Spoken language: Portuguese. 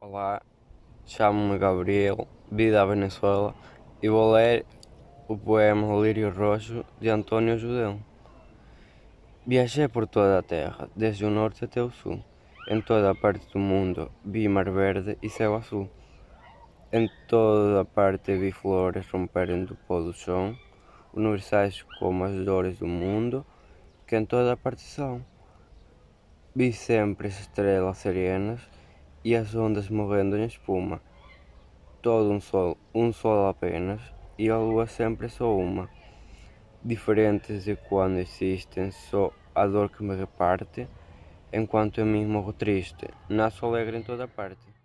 Olá, chamo-me Gabriel, vivo da Venezuela e vou ler o poema Lírio Roxo de Antônio Judeu. Viajei por toda a terra, desde o norte até o sul. Em toda a parte do mundo vi mar verde e céu azul. Em toda a parte vi flores romperem do pó do chão, universais como as dores do mundo, que em toda a parte são. Vi sempre as estrelas serenas e as ondas morrendo em espuma. Todo um sol, um sol apenas, e a lua sempre só uma. Diferentes de quando existem só a dor que me reparte, enquanto em mim morro triste, nasço alegre em toda parte.